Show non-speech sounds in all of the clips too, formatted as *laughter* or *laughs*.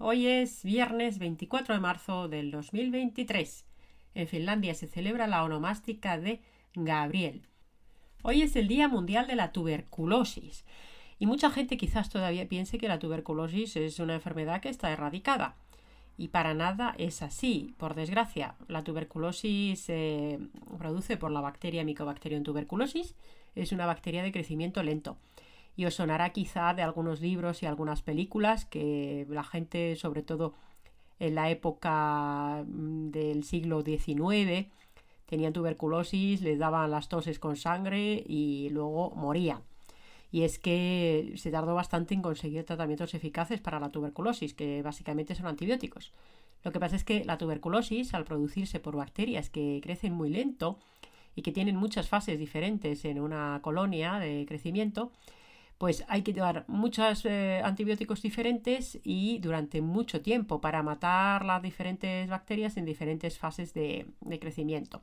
Hoy es viernes 24 de marzo del 2023. En Finlandia se celebra la onomástica de Gabriel. Hoy es el Día Mundial de la Tuberculosis. Y mucha gente quizás todavía piense que la tuberculosis es una enfermedad que está erradicada. Y para nada es así, por desgracia. La tuberculosis se produce por la bacteria Mycobacterium tuberculosis. Es una bacteria de crecimiento lento. Y os sonará quizá de algunos libros y algunas películas que la gente, sobre todo en la época mm, del siglo XIX, tenían tuberculosis, les daban las toses con sangre y luego morían y es que se tardó bastante en conseguir tratamientos eficaces para la tuberculosis, que básicamente son antibióticos. Lo que pasa es que la tuberculosis, al producirse por bacterias que crecen muy lento y que tienen muchas fases diferentes en una colonia de crecimiento, pues hay que llevar muchos eh, antibióticos diferentes y durante mucho tiempo para matar las diferentes bacterias en diferentes fases de crecimiento.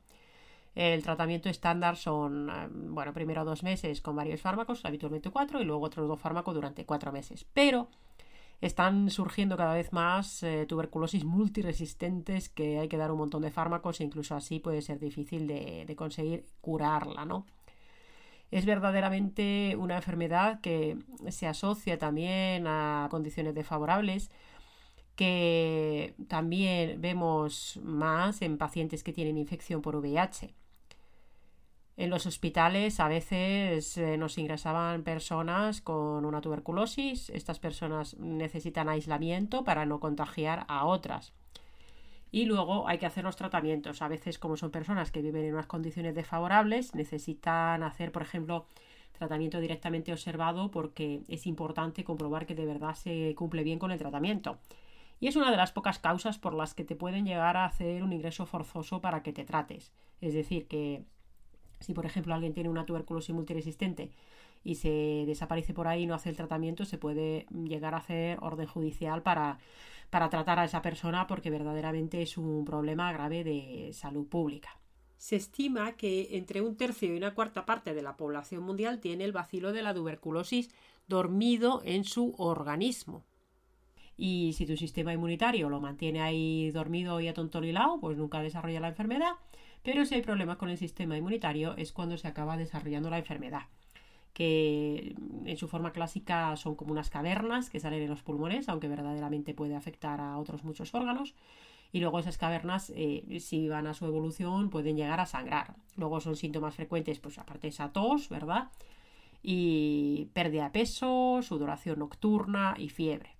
El tratamiento estándar son, eh, bueno, primero dos meses con varios fármacos, habitualmente cuatro, y luego otros dos fármacos durante cuatro meses. Pero están surgiendo cada vez más eh, tuberculosis multiresistentes que hay que dar un montón de fármacos e incluso así puede ser difícil de conseguir curarla, ¿no? Es verdaderamente una enfermedad que se asocia también a condiciones desfavorables que también vemos más en pacientes que tienen infección por VIH. En los hospitales a veces eh, nos ingresaban personas con una tuberculosis. Estas personas necesitan aislamiento para no contagiar a otras. Y luego hay que hacer los tratamientos. A veces, como son personas que viven en unas condiciones desfavorables, necesitan hacer, por ejemplo, tratamiento directamente observado porque es importante comprobar que de verdad se cumple bien con el tratamiento. Y es una de las pocas causas por las que te pueden llegar a hacer un ingreso forzoso para que te trates. Es decir, que si, por ejemplo, alguien tiene una tuberculosis multiresistente y se desaparece por ahí y no hace el tratamiento, se puede llegar a hacer orden judicial para, para tratar a esa persona porque verdaderamente es un problema grave de salud pública. Se estima que entre un tercio y una cuarta parte de la población mundial tiene el bacilo de la tuberculosis dormido en su organismo. Y si tu sistema inmunitario lo mantiene ahí dormido y atontolilado, pues nunca desarrolla la enfermedad. Pero si hay problemas con el sistema inmunitario es cuando se acaba desarrollando la enfermedad que en su forma clásica son como unas cavernas que salen en los pulmones, aunque verdaderamente puede afectar a otros muchos órganos. Y luego esas cavernas, eh, si van a su evolución, pueden llegar a sangrar. Luego son síntomas frecuentes, pues aparte esa tos, ¿verdad? Y pérdida de peso, sudoración nocturna y fiebre.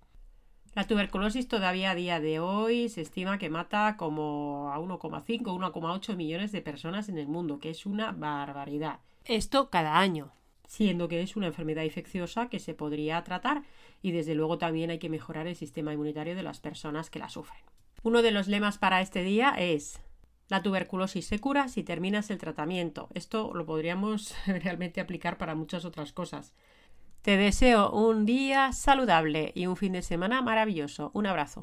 La tuberculosis todavía a día de hoy se estima que mata como a 1,5 o 1,8 millones de personas en el mundo, que es una barbaridad. Esto cada año, siendo que es una enfermedad infecciosa que se podría tratar y desde luego también hay que mejorar el sistema inmunitario de las personas que la sufren. Uno de los lemas para este día es la tuberculosis se cura si terminas el tratamiento. Esto lo podríamos *laughs* realmente aplicar para muchas otras cosas. Te deseo un día saludable y un fin de semana maravilloso. Un abrazo.